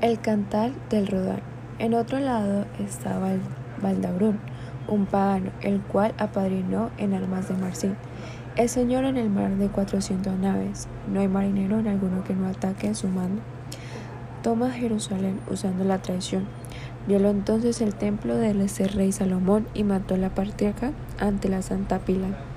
El cantar del Rodán. En otro lado estaba el un pagano, el cual apadrinó en armas de Marcín. El señor en el mar de cuatrocientos naves, no hay marinero en alguno que no ataque en su mando. Toma Jerusalén usando la traición. Violó entonces el templo del rey Salomón y mató la patriarca ante la Santa Pila.